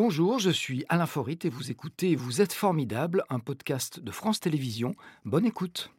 Bonjour, je suis Alain Forit et vous écoutez Vous êtes formidable, un podcast de France Télévisions. Bonne écoute.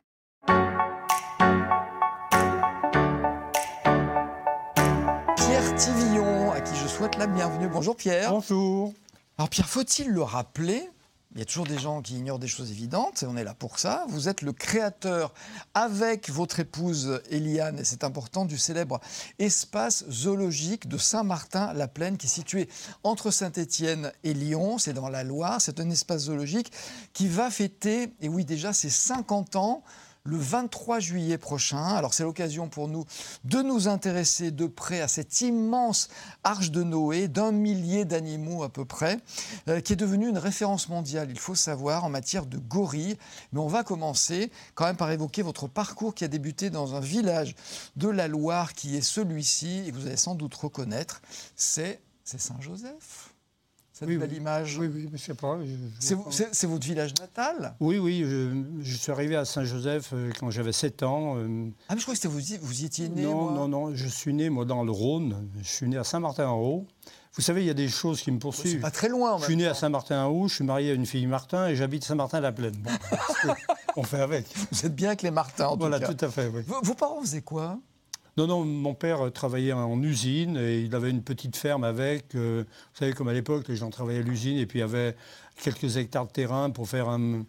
Pierre Tivillon, à qui je souhaite la bienvenue. Bonjour Pierre. Bonjour. Alors Pierre, faut-il le rappeler il y a toujours des gens qui ignorent des choses évidentes, et on est là pour ça. Vous êtes le créateur, avec votre épouse Eliane, et c'est important, du célèbre espace zoologique de Saint-Martin-la-Plaine, qui est situé entre Saint-Étienne et Lyon. C'est dans la Loire. C'est un espace zoologique qui va fêter, et oui, déjà, ses 50 ans le 23 juillet prochain. Alors c'est l'occasion pour nous de nous intéresser de près à cette immense arche de Noé d'un millier d'animaux à peu près, euh, qui est devenue une référence mondiale, il faut savoir, en matière de gorilles. Mais on va commencer quand même par évoquer votre parcours qui a débuté dans un village de la Loire qui est celui-ci, et vous allez sans doute reconnaître, c'est Saint-Joseph cette belle image. Oui, oui, pas. C'est votre village natal? Oui, oui. Je, suis arrivé à Saint-Joseph euh, quand j'avais 7 ans. Euh. Ah, mais je crois que vous, vous y étiez né. Non, non, non. Je suis né, moi, dans le Rhône. Je suis né à Saint-Martin-en-Haut. Vous savez, il y a des choses qui me poursuivent. C'est pas très loin. Je suis né à Saint-Martin-en-Haut, je suis marié à une fille Martin et j'habite Saint-Martin-la-Plaine. on fait avec. Vous êtes bien avec les Martins, en tout cas. Voilà, tout à fait, oui. Vos parents faisaient quoi? Non, non, mon père travaillait en usine et il avait une petite ferme avec. Euh, vous savez, comme à l'époque, les gens travaillaient à l'usine et puis il y avait quelques hectares de terrain pour faire un,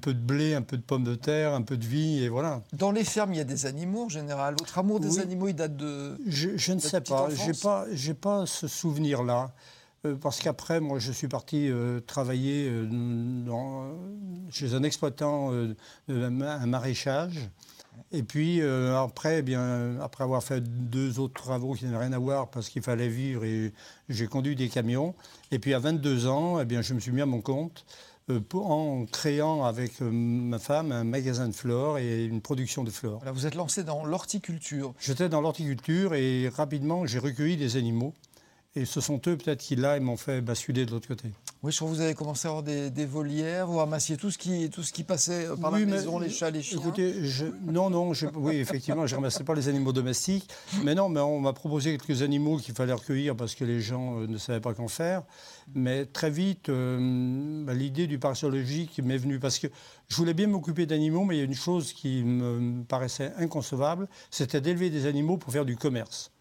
peu de blé, un peu de pommes de terre, un peu de vie, et voilà. Dans les fermes, il y a des animaux en général. Votre amour des animaux, il date de. Je, ne sais pas. J'ai pas, j'ai pas ce souvenir-là. Euh, parce qu'après, moi, je suis parti euh, travailler chez un exploitant, un maraîchage. Et puis euh, après, eh bien, après avoir fait deux autres travaux qui n'avaient rien à voir parce qu'il fallait vivre et j'ai conduit des camions. Et puis à 22 ans, eh bien, je me suis mis à mon compte euh, en créant avec euh, ma femme un magasin de fleurs et une production de fleurs. vous êtes lancé dans l'horticulture. J'étais dans l'horticulture et rapidement j'ai recueilli des animaux. Et ce sont eux peut-être qui là m'ont fait basculer de l'autre côté. Oui, je crois que vous avez commencé à avoir des, volières, vous ramassiez tout ce qui, tout ce qui passait euh, par la maison, les chats, les chiens. Écoutez, non, non, oui, effectivement, je ne ramassais pas les animaux domestiques. Mais non, mais on m'a proposé quelques animaux qu'il fallait recueillir parce que les gens euh, ne savaient pas qu'en faire. Mais très vite, euh, bah, l'idée du parc zoologique m'est venue parce que je voulais bien m'occuper d'animaux, mais il y a une chose qui me paraissait inconcevable, c'était d'élever des animaux pour faire du commerce.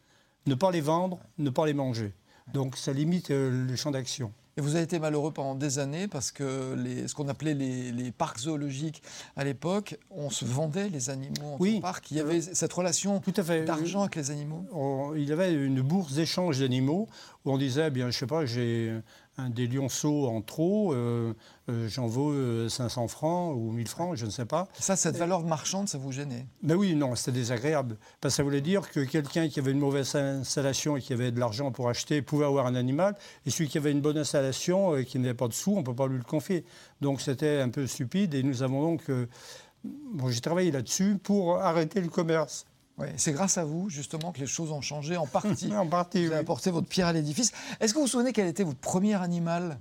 Ne pas les vendre, ne pas les manger. Donc ça limite euh, le champ d'action. Et vous avez été malheureux pendant des années parce que les, ce qu'on appelait les, parcs zoologiques à l'époque, on se vendait les animaux en oui. parc. Il y avait cette relation d'argent avec les animaux. il y avait une bourse d'échange d'animaux où on disait, eh bien, je sais pas, j'ai des lionceaux en trop, euh, euh, j'en vaux 500 euh, francs ou 1000 francs, je ne sais pas. Ça, cette valeur marchande, ça vous gênait? Mais oui, non, c'était désagréable. Parce que ça voulait dire que quelqu'un qui avait une mauvaise installation et qui avait de l'argent pour acheter pouvait avoir un animal, et celui qui avait une bonne installation et qui n'avait pas de sous, on ne peut pas lui le confier. Donc c'était un peu stupide, et nous avons donc... bon, j'ai travaillé là-dessus pour arrêter le commerce c'est grâce à vous, justement, que les choses ont changé en partie. en partie, Vous avez apporté votre pierre à l'édifice. Est-ce que vous vous souvenez quel était votre premier animal?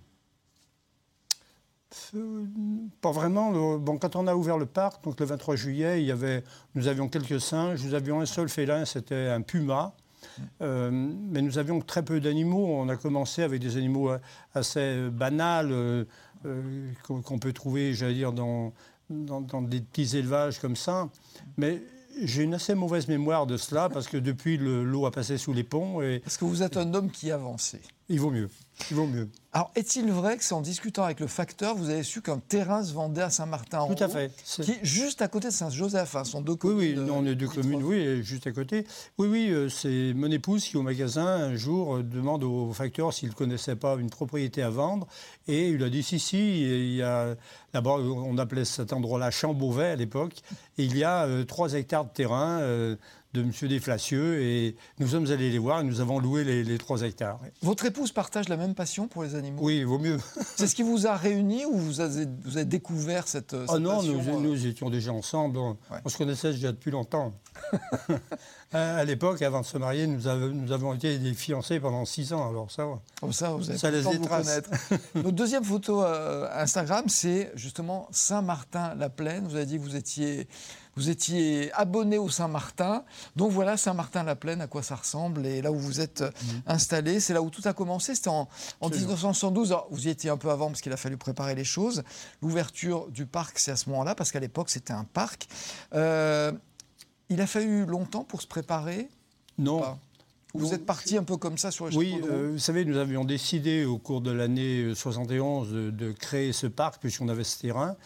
Euh, pas vraiment. Bon, quand on a ouvert le parc, donc le 23 juillet, il y avait, nous avions quelques singes, nous avions un seul félin, c'était un puma. Euh, mais nous avions très peu d'animaux. On a commencé avec des animaux assez banals euh, qu'on peut trouver, j'allais dire, dans, dans, dans, des petits élevages comme ça. Mais j'ai une assez mauvaise mémoire de cela parce que depuis, l'eau a passé sous les ponts. Et... Parce que vous êtes un homme qui avance. Il vaut mieux. Il vaut mieux. Alors, est-il vrai que c'est en discutant avec le facteur, vous avez su qu'un terrain se vendait à Saint-Martin Tout à fait. Qui est juste à côté de Saint-Joseph, hein, sont deux communes. Oui, oui, on est deux communes, oui, juste à côté. Oui, oui, euh, c'est mon épouse qui, au magasin, un jour, euh, demande au facteur s'il ne connaissait pas une propriété à vendre. Et il a dit si, si, il y a. D'abord, on appelait cet endroit-là Champ-Beauvais à l'époque. Et il y a euh, trois hectares de terrain de M. Desflacieux et nous sommes allés les voir et nous avons loué les, trois hectares. Votre épouse partage la même passion pour les animaux? Oui, il vaut mieux. C'est ce qui vous a réunis ou vous avez, vous avez découvert cette, cette oh non, nous, euh nous, étions déjà ensemble. On, se connaissait déjà depuis longtemps. à l'époque, avant de se marier, nous, nous, avons été des fiancés pendant six ans. Alors ça, Comme ça, vous avez ça. Notre deuxième photo euh, Instagram, c'est justement Saint-Martin-la-Plaine. Vous avez dit que vous étiez Vous étiez abonné au Saint-Martin. Donc voilà Saint-Martin-la-Plaine, à quoi ça ressemble. Et là où vous êtes mmh. installé, c'est là où tout a commencé. C'était en, 1912. vous y étiez un peu avant parce qu'il a fallu préparer les choses. L'ouverture du parc, c'est à ce moment-là, parce qu'à l'époque, c'était un parc. Euh, il a fallu longtemps pour se préparer Non. Vous êtes parti un peu comme ça sur les Oui, euh, vous savez, nous avions décidé au cours de l'année 71 de, de, créer ce parc puisqu'on avait ce terrain.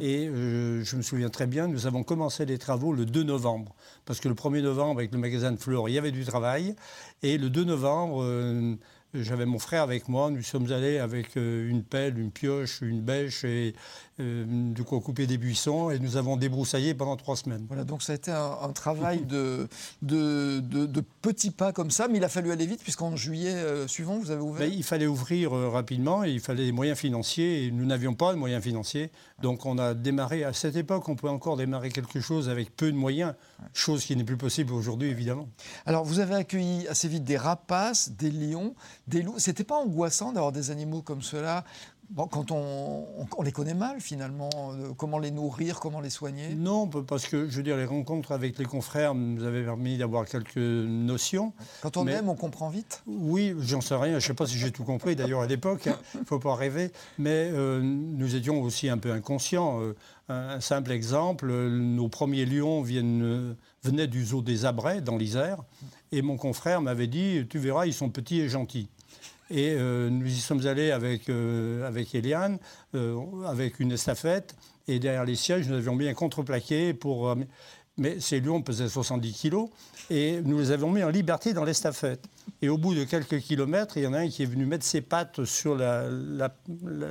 Et euh, je me souviens très bien, nous avons commencé les travaux le 2 novembre. Parce que le 1er novembre, avec le magasin de fleurs, il y avait du travail. Et le 2 novembre, euh, j'avais mon frère avec moi. Nous sommes allés avec une pelle, une pioche, une bêche et euh, de quoi couper des buissons et nous avons débroussaillé pendant trois semaines. Voilà, donc ça a été un, travail de, de, de, petits pas comme ça, mais il a fallu aller vite puisqu'en juillet euh, suivant, vous avez ouvert ben, Il fallait ouvrir euh, rapidement et il fallait des moyens financiers et nous n'avions pas de moyens financiers. Donc on a démarré, à cette époque, on pouvait encore démarrer quelque chose avec peu de moyens, chose qui n'est plus possible aujourd'hui évidemment. Alors vous avez accueilli assez vite des rapaces, des lions, des loups. C'était pas angoissant d'avoir des animaux comme cela quand on, les connaît mal finalement, euh, comment les nourrir, comment les soigner? Non, parce que je veux dire, les rencontres avec les confrères nous avaient permis d'avoir quelques notions. Quand on aime, on comprend vite? Oui, j'en sais rien, je ne sais pas si j'ai tout compris d'ailleurs à l'époque, il ne faut pas rêver, mais euh, nous étions aussi un peu inconscients. Euh, un, simple exemple, nos premiers lions viennent, venaient du zoo des Abrais dans l'Isère, et mon confrère m'avait dit, tu verras, ils sont petits et gentils. Et euh, nous y sommes allés avec, euh, Eliane, euh, avec une estafette. Et derrière les sièges, nous avions mis un contreplaqué pour. mais ces lions pesaient 70 kilos. Et nous les avions mis en liberté dans l'estafette. Et au bout de quelques kilomètres, il y en a un qui est venu mettre ses pattes sur la, la,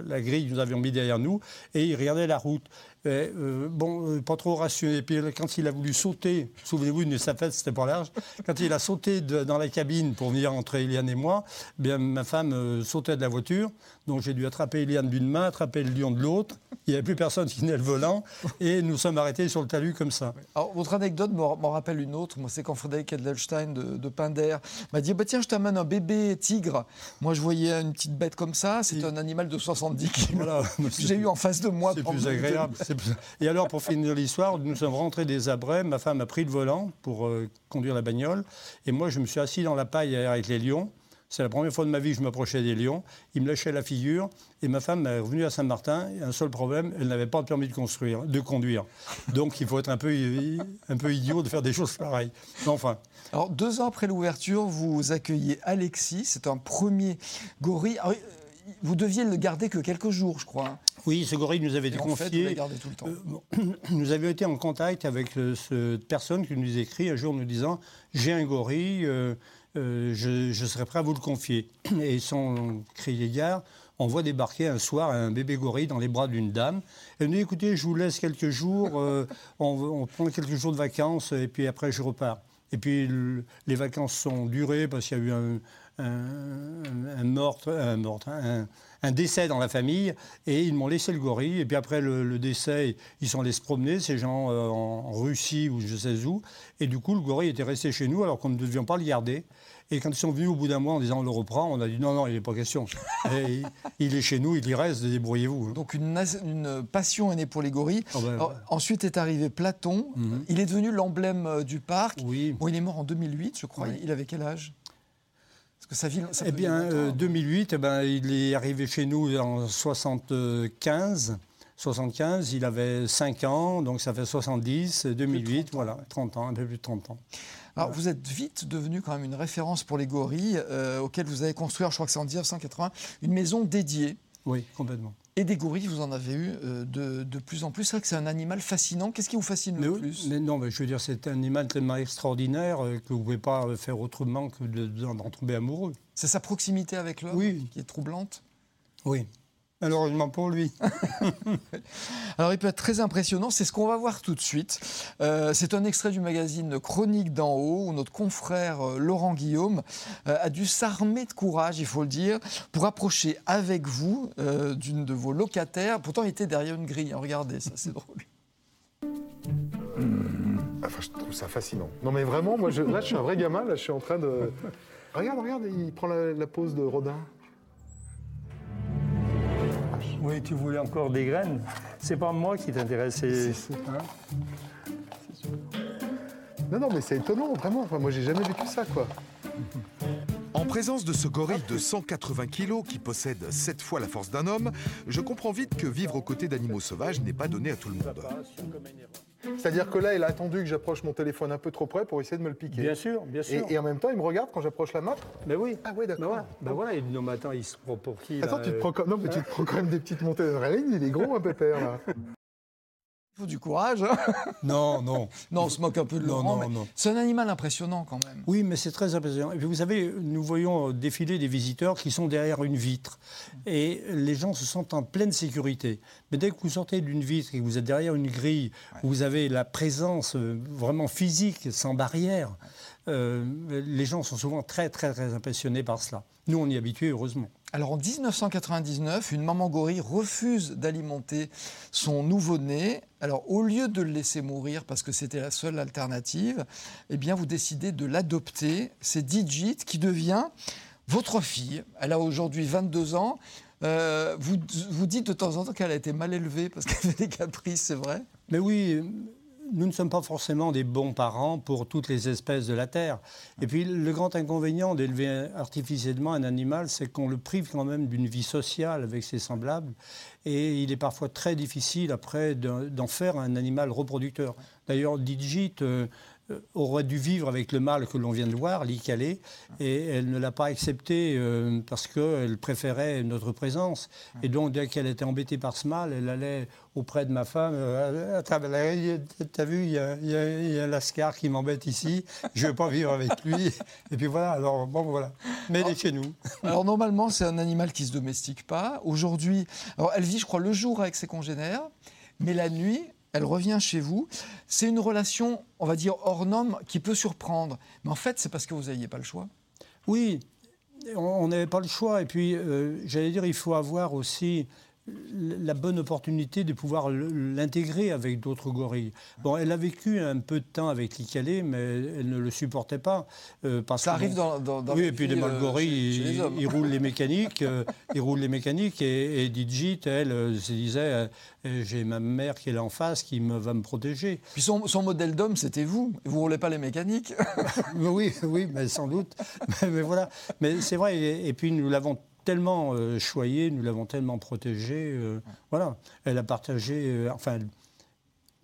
la grille que nous avions mis derrière nous. Et il regardait la route. Euh, bon, euh, pas trop rassuré. puis quand il a voulu sauter, souvenez-vous, une estafette, c'était pas large. Quand il a sauté dans la cabine pour venir entre Eliane et moi, eh bien ma femme euh, sautait de la voiture. Donc j'ai dû attraper Eliane d'une main, attraper le lion de l'autre. Il n'y avait plus personne qui tenait le volant. Et nous sommes arrêtés sur le talus comme ça. Alors, votre anecdote m'en rappelle une autre. Moi, c'est quand Frédéric Edelstein de, de Pinder m'a dit bah, Tiens, je t'amène un bébé tigre. Moi, je voyais une petite bête comme ça. C'est un animal de 70 kilos. Voilà. J'ai eu en face de moi. C'est plus agréable. Et alors, pour finir l'histoire, nous sommes rentrés des abrais. Ma femme a pris le volant pour euh, conduire la bagnole. Et moi, je me suis assis dans la paille avec les lions. C'est la première fois de ma vie que je m'approchais des lions. Ils me lâchaient la figure. Et ma femme est revenue à Saint-Martin. Un seul problème, elle n'avait pas le permis de, construire, de conduire. Donc il faut être un peu, un peu idiot de faire des choses pareilles. Enfin. Alors deux ans après l'ouverture, vous accueillez Alexis. C'est un premier gorille. Vous deviez le garder que quelques jours, je crois. Oui, ce gorille nous avait été confié. tout le temps. Euh, nous avions été en contact avec euh, cette personne qui nous écrit un jour nous disant J'ai un gorille, euh, je, serais prêt à vous le confier. Et sans crier gare, on voit débarquer un soir un bébé gorille dans les bras d'une dame. Elle nous dit Écoutez, je vous laisse quelques jours, on, prend quelques jours de vacances et puis après je repars. Et puis les vacances sont durées parce qu'il y a eu un, un, meurtre, un, un, un, décès dans la famille, et ils m'ont laissé le gorille. Et puis après le, décès, ils sont allés se promener, ces gens euh, en, Russie ou je sais où. Et du coup, le gorille était resté chez nous alors qu'on ne devions pas le garder. Et quand ils sont venus au bout d'un mois en disant on le reprend, on a dit non, non, il n'est pas question. il, est chez nous, il y reste, débrouillez-vous. Donc une, une, passion est née pour les gorilles. Oh ben, ensuite est arrivé Platon. Mhm. Il est devenu l'emblème euh, du parc. Oui. Bon, il est mort en 2008, je crois. Il avait quel âge? Eh bien, 2008, euh, eh ben, il est arrivé chez nous en 75. 75, il avait 5 ans, donc ça fait 70, 2008, voilà, 30 ans, un peu plus de 30 ans. Alors, vous êtes vite devenu quand même une référence pour les gorilles, euh, auxquels vous avez construit, je crois que c'est en 1980, une maison dédiée. Oui, complètement. Et des gorilles, vous en avez eu euh, de, de, plus en plus. C'est vrai que c'est un animal fascinant. Qu'est-ce qui vous fascine le plus? mais Non, mais je veux dire, c'est un animal tellement extraordinaire euh, que vous ne pouvez pas faire autrement que d'en tomber amoureux. C'est sa proximité avec l'homme oui. qui est troublante? Oui. Malheureusement pour lui. Alors il peut être très impressionnant, c'est ce qu'on va voir tout de suite. Euh, c'est un extrait du magazine Chronique d'en haut où notre confrère euh, Laurent Guillaume euh, a dû s'armer de courage, il faut le dire, pour approcher avec vous d'une de vos locataires. Pourtant il était derrière une grille, hein. regardez, ça c'est drôle. Enfin, je trouve ça fascinant. Non mais vraiment, moi je, là je suis un vrai gamin, là je suis en train de... Regarde, regarde, il prend la, la pose de Rodin. Oui, tu voulais encore des graines. C'est pas moi qui t'intéresse. Hein Non, non, mais c'est étonnant, vraiment. Enfin, moi, j'ai jamais vécu ça, quoi. En présence de ce gorille de 180 kg qui possède 7 fois la force d'un homme, je comprends vite que vivre aux côtés d'animaux sauvages n'est pas donné à tout le monde. C'est-à-dire que là, il a attendu que j'approche mon téléphone un peu trop près pour essayer de me le piquer. Bien sûr, bien sûr. Et, en même temps, il me regarde quand j'approche la map Mais oui. Ah oui, d'accord. Ben voilà, il dit non, mais attends, il se prend pour qui Attends, tu te prends, non, mais tu te prends quand même des petites montées d'adrénaline, il est gros, un pépère, là. Faut du courage. Hein. non, non. non, on se moque un peu de Laurent, non, non, c'est un animal impressionnant quand même. Oui, mais c'est très impressionnant. Et puis vous savez, nous voyons défiler des visiteurs qui sont derrière une vitre. Et les gens se sentent en pleine sécurité. Mais dès que vous sortez d'une vitre et que vous êtes derrière une grille, où vous avez la présence euh, vraiment physique, sans barrière, euh, les gens sont souvent très, très, très impressionnés par cela. Nous, on y est habitués, heureusement. Alors en 1999, une maman gorille refuse d'alimenter son nouveau-né. Alors au lieu de le laisser mourir parce que c'était la seule alternative, eh bien vous décidez de l'adopter. C'est Digit qui devient votre fille. Elle a aujourd'hui 22 ans. Euh, vous, vous dites de temps en temps qu'elle a été mal élevée parce qu'elle fait des caprices, c'est vrai? Mais oui, nous ne sommes pas forcément des bons parents pour toutes les espèces de la Terre. Et puis le grand inconvénient d'élever artificiellement un animal, c'est qu'on le prive quand même d'une vie sociale avec ses semblables. Et il est parfois très difficile après d'en faire un animal reproducteur. D'ailleurs, Digit, euh, aurait dû vivre avec le mâle que l'on vient de voir, l'Icalé, et elle ne l'a pas accepté euh, parce qu'elle préférait notre présence. Et donc, dès qu'elle était embêtée par ce mâle, elle allait auprès de ma femme. Euh, T'as vu, il y, a, un lascar qui m'embête ici, je ne veux pas vivre avec lui. Et puis voilà, alors bon, voilà. Mais elle est chez nous. Alors, normalement, c'est un animal qui ne se domestique pas. Aujourd'hui, elle vit, je crois, le jour avec ses congénères, mais la nuit, elle revient chez vous. C'est une relation, on va dire, hors norme qui peut surprendre. Mais en fait, c'est parce que vous n'aviez pas le choix. Oui, on n'avait pas le choix. Et puis, euh, j'allais dire, il faut avoir aussi la bonne opportunité de pouvoir l'intégrer avec d'autres gorilles. Bon, elle a vécu un peu de temps avec l'Icalé, mais elle ne le supportait pas. Euh, parce Ça arrive dans, dans, Oui, et puis les mâles gorilles, ils, roulent les mécaniques, euh, ils roulent les mécaniques, et, Digit, elle, euh, se disait, j'ai ma mère qui est là en face, qui me, va me protéger. Puis son, modèle d'homme, c'était vous. Vous ne roulez pas les mécaniques Oui, oui, mais sans doute. mais, voilà. Mais c'est vrai, et puis nous l'avons tellement euh, choyée, nous l'avons tellement protégée. Euh, voilà, elle a partagé. Euh, enfin,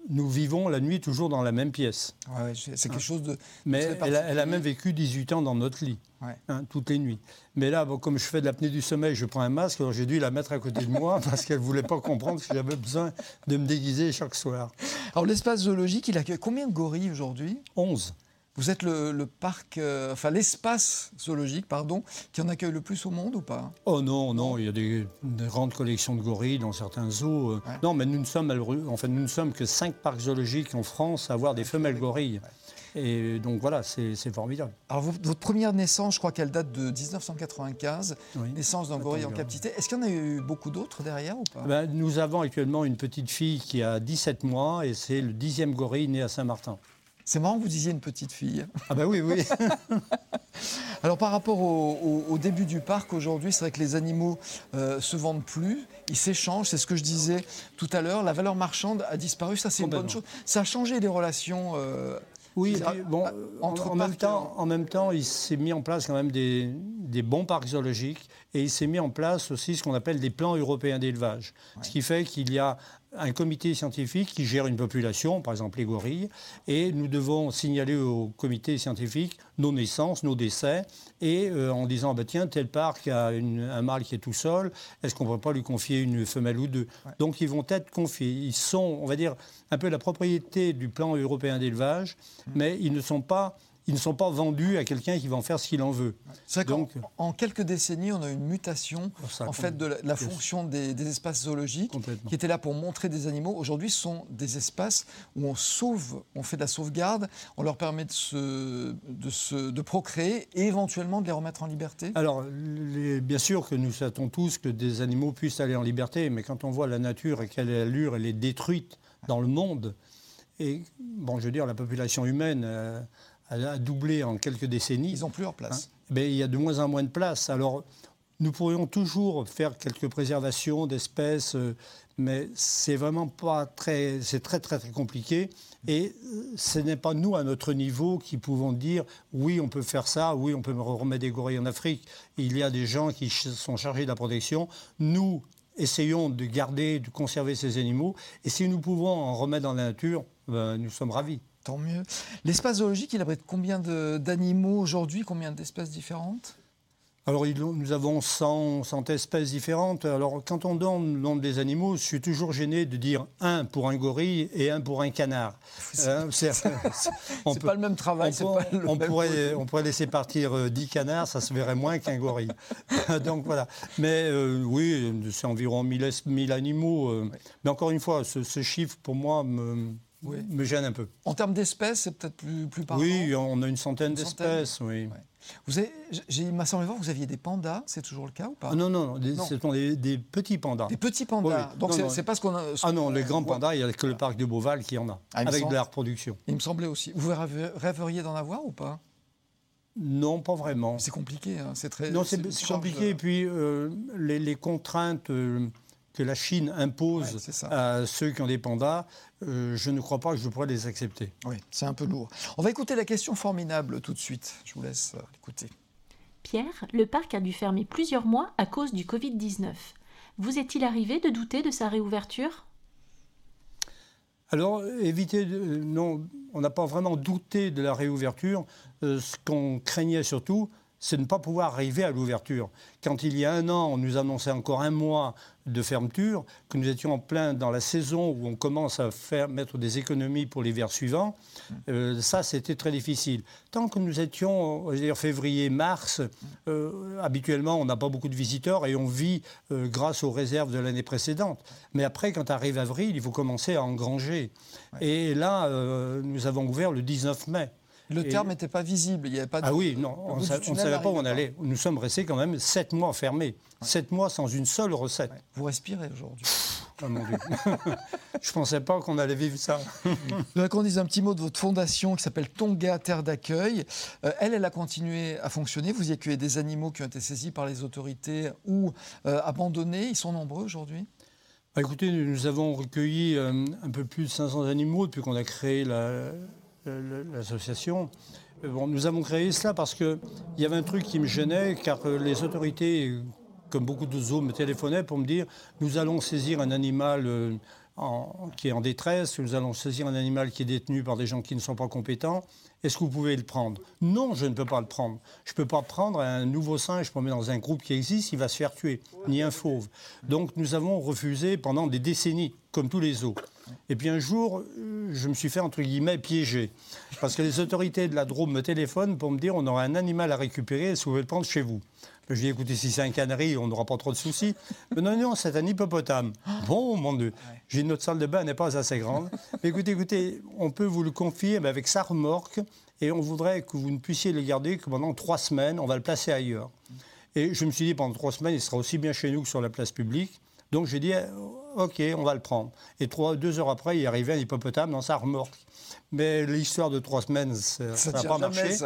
nous vivons la nuit toujours dans la même pièce. Ouais, c'est quelque chose de. Mais elle a, même vécu 18 ans dans notre lit, hein, toutes les nuits. Mais là, bon, comme je fais de l'apnée du sommeil, je prends un masque, alors j'ai dû la mettre à côté de moi parce qu'elle ne voulait pas comprendre que j'avais besoin de me déguiser chaque soir. Alors l'espace zoologique, il accueille combien de gorilles aujourd'hui? 11. Vous êtes le, parc, euh, enfin l'espace zoologique, pardon, qui en accueille le plus au monde ou pas? Oh non, non, il y a des, grandes collections de gorilles dans certains zoos. Euh. Non, mais nous ne sommes, enfin, nous ne sommes que cinq parcs zoologiques en France à avoir des femelles gorilles. Et donc voilà, c'est formidable. Alors votre première naissance, je crois qu'elle date de 1995, naissance d'un gorille en captivité. Est-ce qu'il y en a eu beaucoup d'autres derrière ou pas? Ben, Nous avons actuellement une petite fille qui a 17 mois et c'est le dixième gorille né à Saint-Martin. C'est marrant que vous disiez une petite fille. Ah ben oui, oui. Alors par rapport au, début du parc aujourd'hui, c'est vrai que les animaux euh, se vendent plus, ils s'échangent. C'est ce que je disais tout à l'heure. La valeur marchande a disparu. Ça, c'est une bonne chose. Ça a changé les relations. Euh, oui, bon, entre en, même temps, en même temps, il s'est mis en place quand même des, des, bons parcs zoologiques et il s'est mis en place aussi ce qu'on appelle des plans européens d'élevage. Ce qui fait qu'il y a un comité scientifique qui gère une population, par exemple les gorilles, et nous devons signaler au comité scientifique nos naissances, nos décès, et euh, en disant bah, tiens, tel parc a un mâle qui est tout seul, est-ce qu'on ne peut pas lui confier une femelle ou deux? Donc ils vont être confiés. Ils sont, on va dire, un peu la propriété du plan européen d'élevage, mmh. mais ils ne sont pas ils ne sont pas vendus à quelqu'un qui va en faire ce qu'il en veut. Donc, en, quelques décennies, on a une mutation en fait de la, fonction des, espaces zoologiques qui étaient là pour montrer des animaux. Aujourd'hui, ce sont des espaces où on sauve, on fait de la sauvegarde, on leur permet de, se, de, se, de procréer et éventuellement de les remettre en liberté. Alors, bien sûr que nous souhaitons tous que des animaux puissent aller en liberté, mais quand on voit la nature et quelle allure elle est détruite dans le monde, et bon, je veux dire, la population humaine. Euh, a doublé en quelques décennies. Ils n'ont plus leur place. Hein il y a de moins en moins de place. Alors, nous pourrions toujours faire quelques préservations d'espèces, euh, mais c'est vraiment pas très, c'est très, très très compliqué. Et euh, ce n'est pas nous, à notre niveau, qui pouvons dire oui, on peut faire ça, oui, on peut remettre des gorilles en Afrique. Il y a des gens qui sont chargés de la protection. Nous, essayons de garder, de conserver ces animaux. Et si nous pouvons en remettre dans la nature, ben, nous sommes ravis. Tant mieux. L'espace zoologique, il abrite combien d'animaux aujourd'hui? Combien d'espèces différentes? Alors, nous avons 100, espèces différentes. Alors, quand on donne le nombre des animaux, je suis toujours gêné de dire un pour un gorille et un pour un canard. Euh, c'est pas le même travail. On, pourrait, on, pourrait, laisser partir 10 euh, canards, ça se verrait moins qu'un gorille. Donc voilà. Mais euh, oui, c'est environ 1000, 1000 animaux. Mais encore une fois, ce, ce chiffre, pour moi, me, me gêne un peu. En termes d'espèces, c'est peut-être plus, plus parlant Oui, on a une centaine d'espèces, oui. Vous avez, il m'a semblé voir que vous aviez des pandas, c'est toujours le cas ou pas? Ah Non, non, non, ce sont des, petits pandas. Des petits pandas. Donc c'est pas ce qu'on a. ah non, les grands pandas, il n'y a que le parc de Beauval qui en a, ah, avec de la reproduction. Il me semblait aussi. Vous rêveriez d'en avoir ou pas? Non, pas vraiment. C'est compliqué, hein. c'est très. Non, c'est compliqué. Et puis euh, les, contraintes euh, que la Chine impose à ceux qui ont des pandas, euh, je ne crois pas que je pourrais les accepter. Oui, c'est un peu lourd. On va écouter la question formidable tout de suite. Je vous laisse euh, l'écouter. Pierre, le parc a dû fermer plusieurs mois à cause du Covid-19. Vous est-il arrivé de douter de sa réouverture? Alors, éviter, non, on n'a pas vraiment douté de la réouverture. Euh, ce qu'on craignait surtout, c'est ne pas pouvoir arriver à l'ouverture. Quand il y a un an, on nous annonçait encore un mois de fermeture, que nous étions en plein dans la saison où on commence à faire, mettre des économies pour l'hiver suivant, euh, ça c'était très difficile. Tant que nous étions, dire février, mars, euh, habituellement on n'a pas beaucoup de visiteurs et on vit euh, grâce aux réserves de l'année précédente. Mais après, quand arrive avril, il faut commencer à engranger. Et là, nous avons ouvert le 19 mai. Le terme n'était pas visible, il n'y avait pas de... Ah oui, non, on ne savait pas où on allait. Nous sommes restés quand même sept mois fermés, sept mois sans une seule recette. Vous respirez aujourd'hui. Oh mon Dieu. Je ne pensais pas qu'on allait vivre ça. Je voudrais qu'on dise un petit mot de votre fondation qui s'appelle Tonga Terre d'accueil. Euh, elle, elle a continué à fonctionner. Vous y accueillez des animaux qui ont été saisis par les autorités ou euh, abandonnés. Ils sont nombreux aujourd'hui bah, Écoutez, nous avons recueilli euh, un peu plus de 500 animaux depuis qu'on a créé la, l'association. Euh, bon, nous avons créé cela parce qu'il y avait un truc qui me gênait, car euh, les autorités, comme beaucoup de zoos, me téléphonaient pour me dire nous allons saisir un animal euh, qui est en détresse, nous allons saisir un animal qui est détenu par des gens qui ne sont pas compétents. Est-ce que vous pouvez le prendre? Non, je ne peux pas le prendre. Je ne peux pas prendre un nouveau singe pour mettre dans un groupe qui existe, il va se faire tuer, ni un fauve. Donc nous avons refusé pendant des décennies, comme tous les zoos. Et puis un jour, je me suis fait, entre guillemets, piéger. Parce que les autorités de la Drôme me téléphonent pour me dire on aura un animal à récupérer, est-ce que vous pouvez le prendre chez vous? Je lui ai écoutez, si c'est un canari, on n'aura pas trop de soucis. Mais non, non, c'est un hippopotame. Bon, mon Dieu. J'ai notre salle de bain n'est pas assez grande. Mais écoutez, écoutez, on peut vous le confier mais avec sa remorque et on voudrait que vous ne puissiez le garder que pendant trois semaines. On va le placer ailleurs. Et je me suis dit, pendant trois semaines, il sera aussi bien chez nous que sur la place publique. Donc j'ai dit, euh, OK, on va le prendre. Et trois, deux heures après, il est arrivé un hippopotame dans sa remorque. Mais l'histoire de trois semaines, ça n'a pas marché.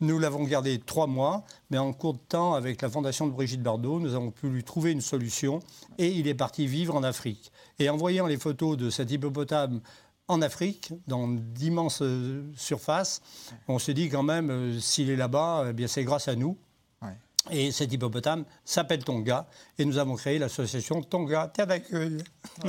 Nous l'avons gardé trois mois, mais en court de temps, avec la fondation de Brigitte Bardot, nous avons pu lui trouver une solution et il est parti vivre en Afrique. Et en voyant les photos de cet hippopotame en Afrique, dans d'immenses euh, surfaces, on s'est dit quand même, euh, s'il est là-bas, eh bien c'est grâce à nous. Et cet hippopotame s'appelle Tonga. Et nous avons créé l'association Tonga Terre d'accueil.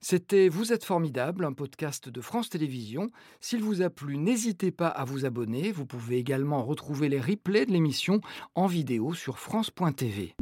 C'était Vous êtes formidable, un podcast de France Télévisions. S'il vous a plu, n'hésitez pas à vous abonner. Vous pouvez également retrouver les replays de l'émission en vidéo sur France.tv.